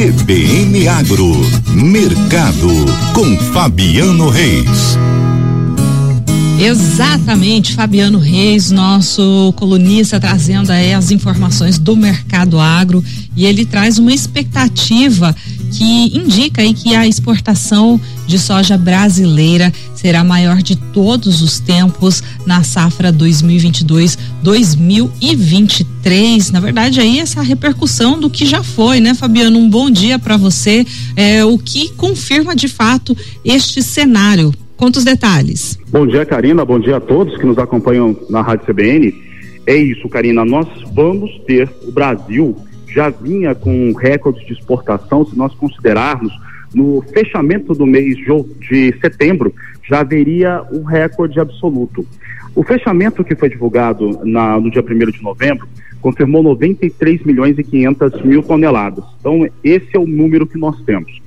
CBN Agro, Mercado, com Fabiano Reis. Exatamente, Fabiano Reis, nosso colunista, trazendo aí as informações do mercado agro e ele traz uma expectativa que indica aí que a exportação de soja brasileira será maior de todos os tempos na safra 2022-2023. Na verdade, aí essa repercussão do que já foi, né, Fabiano? Um bom dia para você. É, o que confirma de fato este cenário Conta os detalhes. Bom dia, Karina. Bom dia a todos que nos acompanham na Rádio CBN. É isso, Karina. Nós vamos ter o Brasil já vinha com recorde de exportação, se nós considerarmos no fechamento do mês de setembro, já haveria um recorde absoluto. O fechamento que foi divulgado na, no dia 1 de novembro confirmou 93 milhões e 500 mil toneladas. Então, esse é o número que nós temos.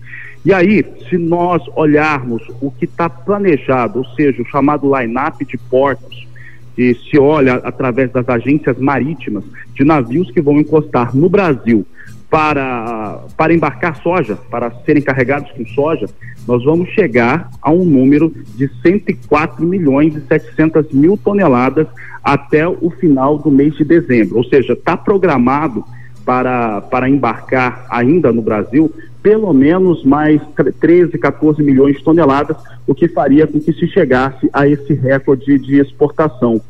E aí, se nós olharmos o que está planejado, ou seja, o chamado line-up de portos, que se olha através das agências marítimas de navios que vão encostar no Brasil para, para embarcar soja, para serem carregados com soja, nós vamos chegar a um número de 104 milhões e 700 mil toneladas até o final do mês de dezembro. Ou seja, está programado para, para embarcar ainda no Brasil pelo menos mais 13, 14 milhões de toneladas, o que faria com que se chegasse a esse recorde de exportação.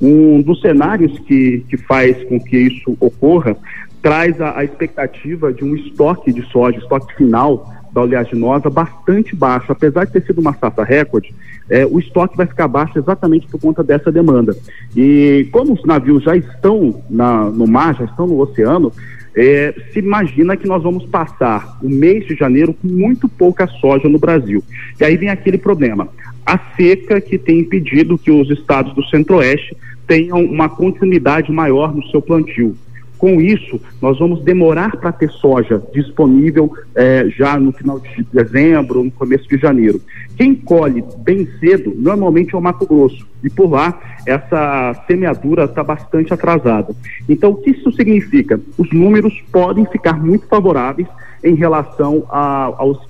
Um dos cenários que, que faz com que isso ocorra traz a, a expectativa de um estoque de soja, estoque final da oleaginosa bastante baixo, apesar de ter sido uma safra recorde, é, o estoque vai ficar baixo exatamente por conta dessa demanda. E como os navios já estão na, no mar, já estão no oceano, é, se imagina que nós vamos passar o mês de janeiro com muito pouca soja no Brasil. E aí vem aquele problema: a seca que tem impedido que os estados do Centro-Oeste tenham uma continuidade maior no seu plantio. Com isso, nós vamos demorar para ter soja disponível eh, já no final de dezembro, no começo de janeiro. Quem colhe bem cedo, normalmente é o Mato Grosso. E por lá, essa semeadura está bastante atrasada. Então, o que isso significa? Os números podem ficar muito favoráveis em relação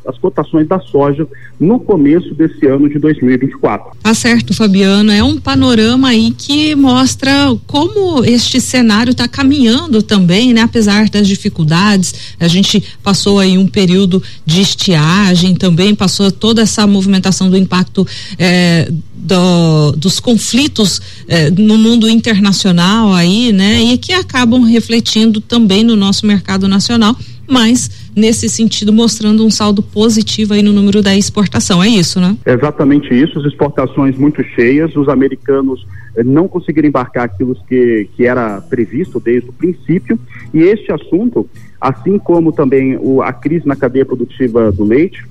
às cotações da soja no começo desse ano de 2024. Tá certo, Fabiano. É um panorama aí que mostra como este cenário está caminhando também, né? Apesar das dificuldades, a gente passou aí um período de estiagem, também passou toda essa movimentação do impacto eh, do, dos conflitos eh, no mundo internacional aí, né? E que acabam refletindo também no nosso mercado nacional, mas nesse sentido mostrando um saldo positivo aí no número da exportação, é isso, né? Exatamente isso, as exportações muito cheias, os americanos eh, não conseguiram embarcar aquilo que, que era previsto desde o princípio, e este assunto, assim como também o, a crise na cadeia produtiva do leite,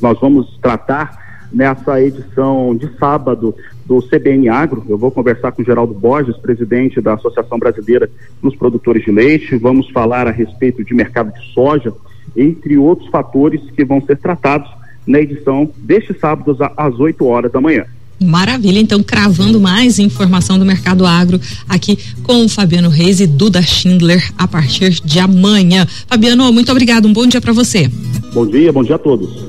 nós vamos tratar nessa edição de sábado do CBN Agro. Eu vou conversar com Geraldo Borges, presidente da Associação Brasileira dos Produtores de Leite. Vamos falar a respeito de mercado de soja, entre outros fatores que vão ser tratados na edição deste sábado às 8 horas da manhã. Maravilha, então cravando mais informação do mercado agro aqui com o Fabiano Reis e Duda Schindler a partir de amanhã. Fabiano, muito obrigado, um bom dia para você. Bom dia, bom dia a todos.